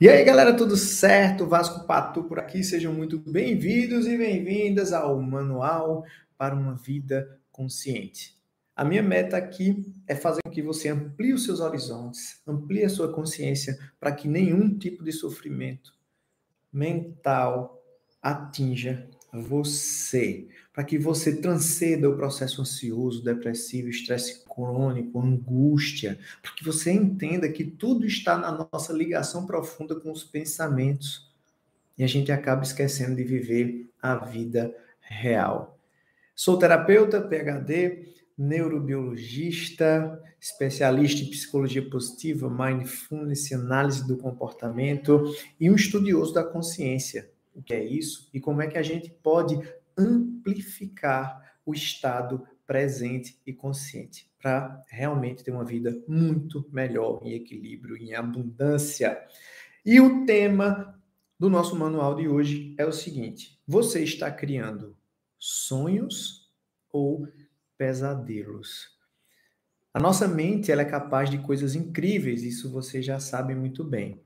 E aí, galera, tudo certo? Vasco Patu por aqui. Sejam muito bem-vindos e bem-vindas ao Manual para uma Vida Consciente. A minha meta aqui é fazer com que você amplie os seus horizontes, amplie a sua consciência para que nenhum tipo de sofrimento mental atinja você, para que você transcenda o processo ansioso, depressivo, estresse crônico, angústia, para que você entenda que tudo está na nossa ligação profunda com os pensamentos e a gente acaba esquecendo de viver a vida real. Sou terapeuta, PhD, neurobiologista, especialista em psicologia positiva, mindfulness, análise do comportamento e um estudioso da consciência o que é isso e como é que a gente pode amplificar o estado presente e consciente para realmente ter uma vida muito melhor em equilíbrio, em abundância. E o tema do nosso manual de hoje é o seguinte: você está criando sonhos ou pesadelos? A nossa mente ela é capaz de coisas incríveis, isso você já sabe muito bem.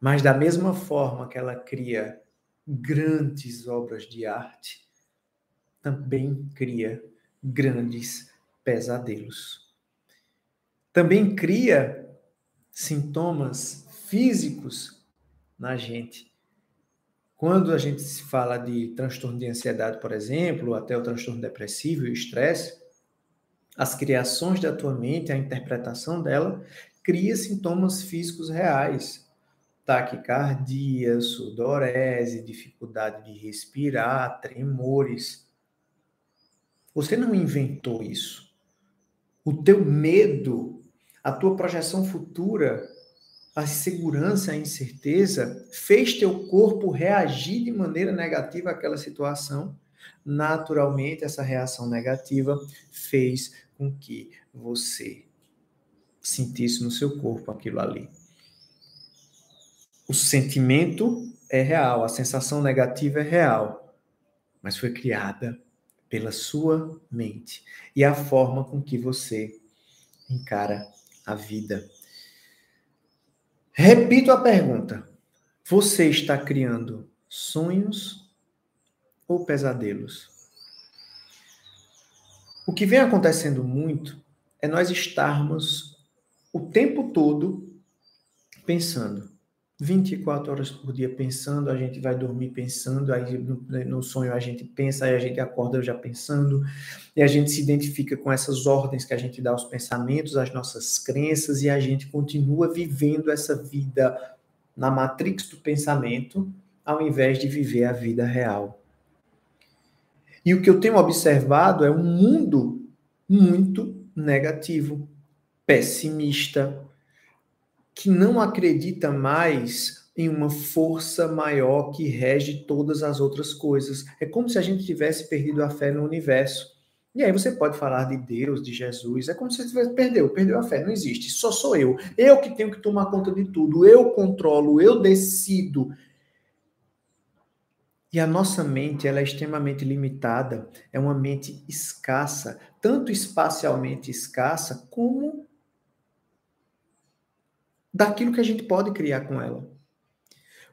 Mas da mesma forma que ela cria grandes obras de arte, também cria grandes pesadelos. Também cria sintomas físicos na gente. Quando a gente se fala de transtorno de ansiedade, por exemplo, até o transtorno depressivo e o estresse, as criações da tua mente, a interpretação dela, cria sintomas físicos reais taquicardia, sudorese, dificuldade de respirar, tremores. Você não inventou isso. O teu medo, a tua projeção futura, a insegurança, a incerteza, fez teu corpo reagir de maneira negativa àquela situação. Naturalmente, essa reação negativa fez com que você sentisse no seu corpo aquilo ali o sentimento é real, a sensação negativa é real, mas foi criada pela sua mente e a forma com que você encara a vida. Repito a pergunta: você está criando sonhos ou pesadelos? O que vem acontecendo muito é nós estarmos o tempo todo pensando 24 horas por dia pensando, a gente vai dormir pensando, aí no, sonho a gente pensa, aí a gente acorda já pensando, e a gente se identifica com essas ordens que a gente dá aos pensamentos, às nossas crenças, e a gente continua vivendo essa vida na matrix do pensamento, ao invés de viver a vida real. E o que eu tenho observado é um mundo muito negativo, pessimista, que não acredita mais em uma força maior que rege todas as outras coisas. É como se a gente tivesse perdido a fé no universo. E aí você pode falar de Deus, de Jesus, é como se você perdeu, perdeu a fé, não existe, só sou eu. Eu que tenho que tomar conta de tudo, eu controlo, eu decido. E a nossa mente, ela é extremamente limitada, é uma mente escassa, tanto espacialmente escassa como daquilo que a gente pode criar com ela.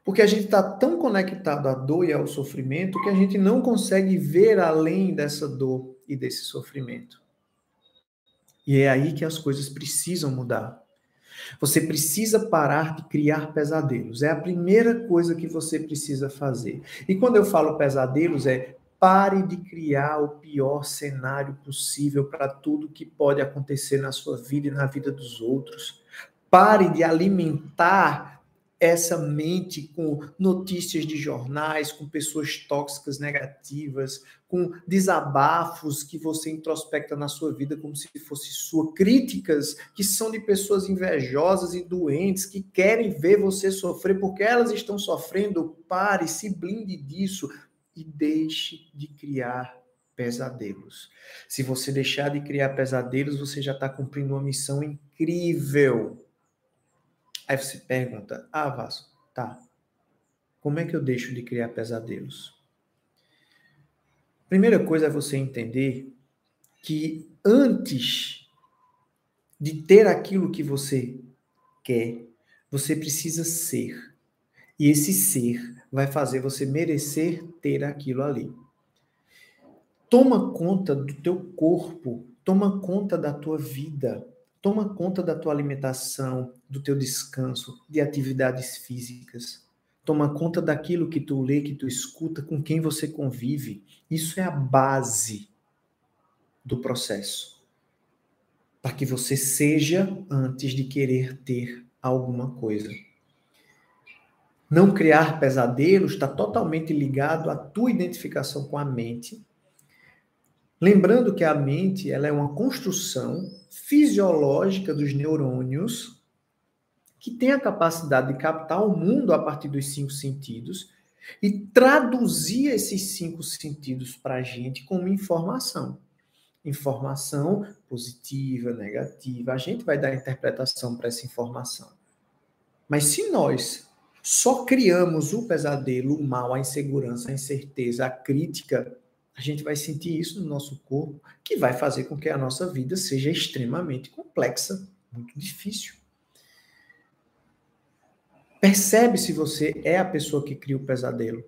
Porque a gente está tão conectado à dor e ao sofrimento que a gente não consegue ver além dessa dor e desse sofrimento. E é aí que as coisas precisam mudar. Você precisa parar de criar pesadelos. É a primeira coisa que você precisa fazer. E quando eu falo pesadelos, é pare de criar o pior cenário possível para tudo que pode acontecer na sua vida e na vida dos outros. Pare de alimentar essa mente com notícias de jornais, com pessoas tóxicas negativas, com desabafos que você introspecta na sua vida como se fosse sua, críticas que são de pessoas invejosas e doentes que querem ver você sofrer porque elas estão sofrendo. Pare, se blinde disso e deixe de criar pesadelos. Se você deixar de criar pesadelos, você já está cumprindo uma missão incrível Aí você pergunta, ah, Vasco, tá. Como é que eu deixo de criar pesadelos? Primeira coisa é você entender que antes de ter aquilo que você quer, você precisa ser. E esse ser vai fazer você merecer ter aquilo ali. Toma conta do teu corpo, toma conta da tua vida, toma conta da tua alimentação, do teu descanso, de atividades físicas. Toma conta daquilo que tu lê, que tu escuta, com quem você convive. Isso é a base do processo. Para que você seja antes de querer ter alguma coisa. Não criar pesadelos está totalmente ligado à tua identificação com a mente. Lembrando que a mente ela é uma construção fisiológica dos neurônios que tem a capacidade de captar o mundo a partir dos cinco sentidos e traduzir esses cinco sentidos para a gente como informação. Informação positiva, negativa. A gente vai dar interpretação para essa informação. Mas se nós só criamos o pesadelo, o mal, a insegurança, a incerteza, a crítica. A gente vai sentir isso no nosso corpo, que vai fazer com que a nossa vida seja extremamente complexa, muito difícil. Percebe se você é a pessoa que cria o pesadelo.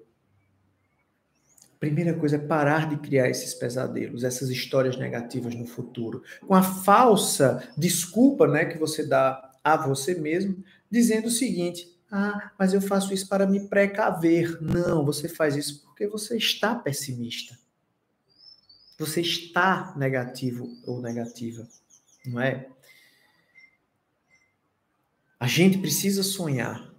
Primeira coisa é parar de criar esses pesadelos, essas histórias negativas no futuro, com a falsa desculpa, né, que você dá a você mesmo, dizendo o seguinte: ah, mas eu faço isso para me precaver. Não, você faz isso porque você está pessimista. Você está negativo ou negativa, não é? A gente precisa sonhar.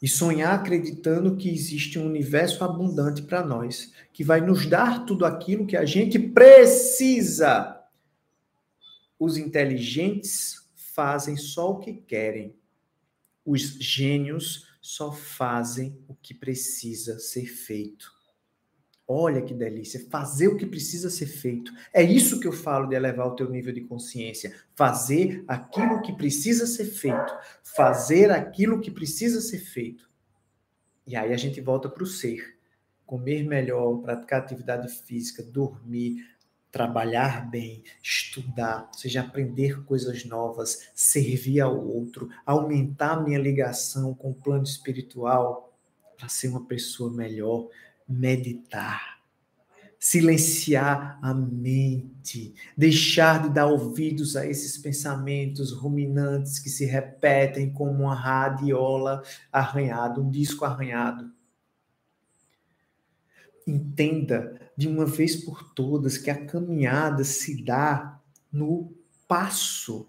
E sonhar acreditando que existe um universo abundante para nós, que vai nos dar tudo aquilo que a gente precisa. Os inteligentes fazem só o que querem os gênios só fazem o que precisa ser feito. Olha que delícia, fazer o que precisa ser feito. É isso que eu falo de elevar o teu nível de consciência. Fazer aquilo que precisa ser feito. Fazer aquilo que precisa ser feito. E aí a gente volta para o ser. Comer melhor, praticar atividade física, dormir, trabalhar bem, estudar, ou seja, aprender coisas novas, servir ao outro, aumentar minha ligação com o plano espiritual para ser uma pessoa melhor, meditar, silenciar a mente, deixar de dar ouvidos a esses pensamentos ruminantes que se repetem como uma radiola arranhada, um disco arranhado. Entenda de uma vez por todas que a caminhada se dá no passo.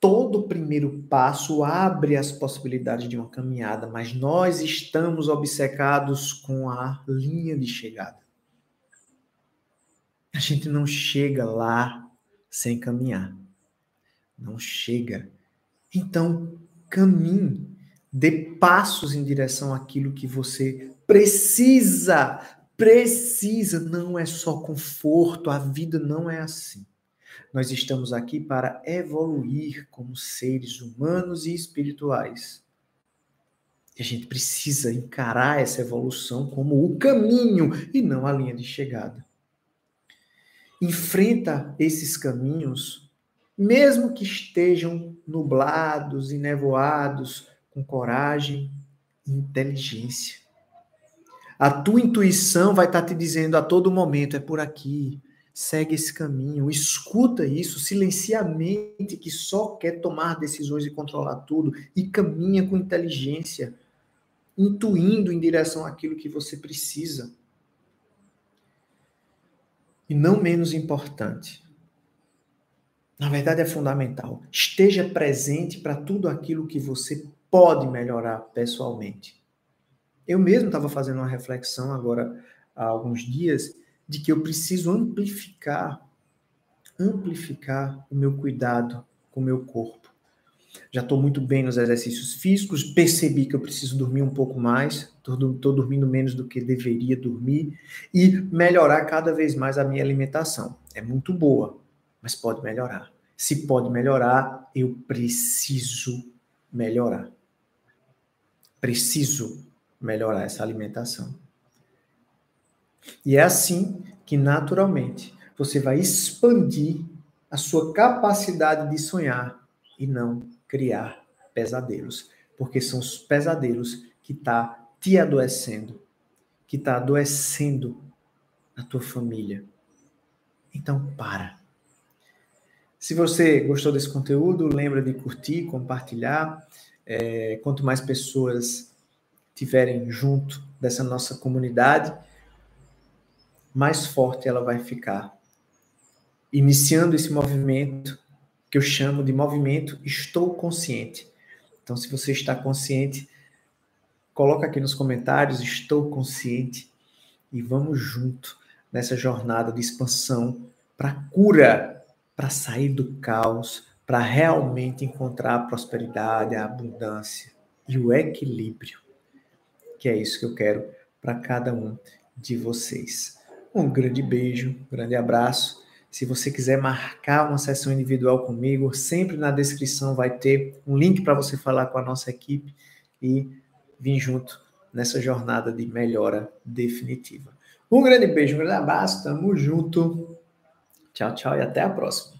Todo primeiro passo abre as possibilidades de uma caminhada, mas nós estamos obcecados com a linha de chegada. A gente não chega lá sem caminhar. Não chega. Então, caminhe, dê passos em direção àquilo que você precisa precisa, não é só conforto, a vida não é assim. Nós estamos aqui para evoluir como seres humanos e espirituais. E a gente precisa encarar essa evolução como o caminho e não a linha de chegada. Enfrenta esses caminhos, mesmo que estejam nublados e nevoados, com coragem e inteligência. A tua intuição vai estar te dizendo a todo momento: é por aqui, segue esse caminho, escuta isso, silencia a mente que só quer tomar decisões e controlar tudo e caminha com inteligência, intuindo em direção àquilo que você precisa. E não menos importante, na verdade é fundamental, esteja presente para tudo aquilo que você pode melhorar pessoalmente. Eu mesmo estava fazendo uma reflexão agora há alguns dias de que eu preciso amplificar, amplificar o meu cuidado com o meu corpo. Já estou muito bem nos exercícios físicos, percebi que eu preciso dormir um pouco mais, estou dormindo menos do que deveria dormir, e melhorar cada vez mais a minha alimentação. É muito boa, mas pode melhorar. Se pode melhorar, eu preciso melhorar. Preciso melhorar essa alimentação. E é assim que, naturalmente, você vai expandir a sua capacidade de sonhar e não criar pesadelos. porque são os pesadelos que tá te adoecendo, que tá adoecendo a tua família. Então para. Se você gostou desse conteúdo, lembra de curtir, compartilhar. É, quanto mais pessoas tiverem junto dessa nossa comunidade, mais forte ela vai ficar. Iniciando esse movimento que eu chamo de movimento Estou Consciente. Então, se você está consciente, coloca aqui nos comentários Estou Consciente e vamos junto nessa jornada de expansão para cura, para sair do caos, para realmente encontrar a prosperidade, a abundância e o equilíbrio. Que é isso que eu quero para cada um de vocês. Um grande beijo, um grande abraço. Se você quiser marcar uma sessão individual comigo, sempre na descrição vai ter um link para você falar com a nossa equipe e vir junto nessa jornada de melhora definitiva. Um grande beijo, um grande abraço, tamo junto. Tchau, tchau e até a próxima.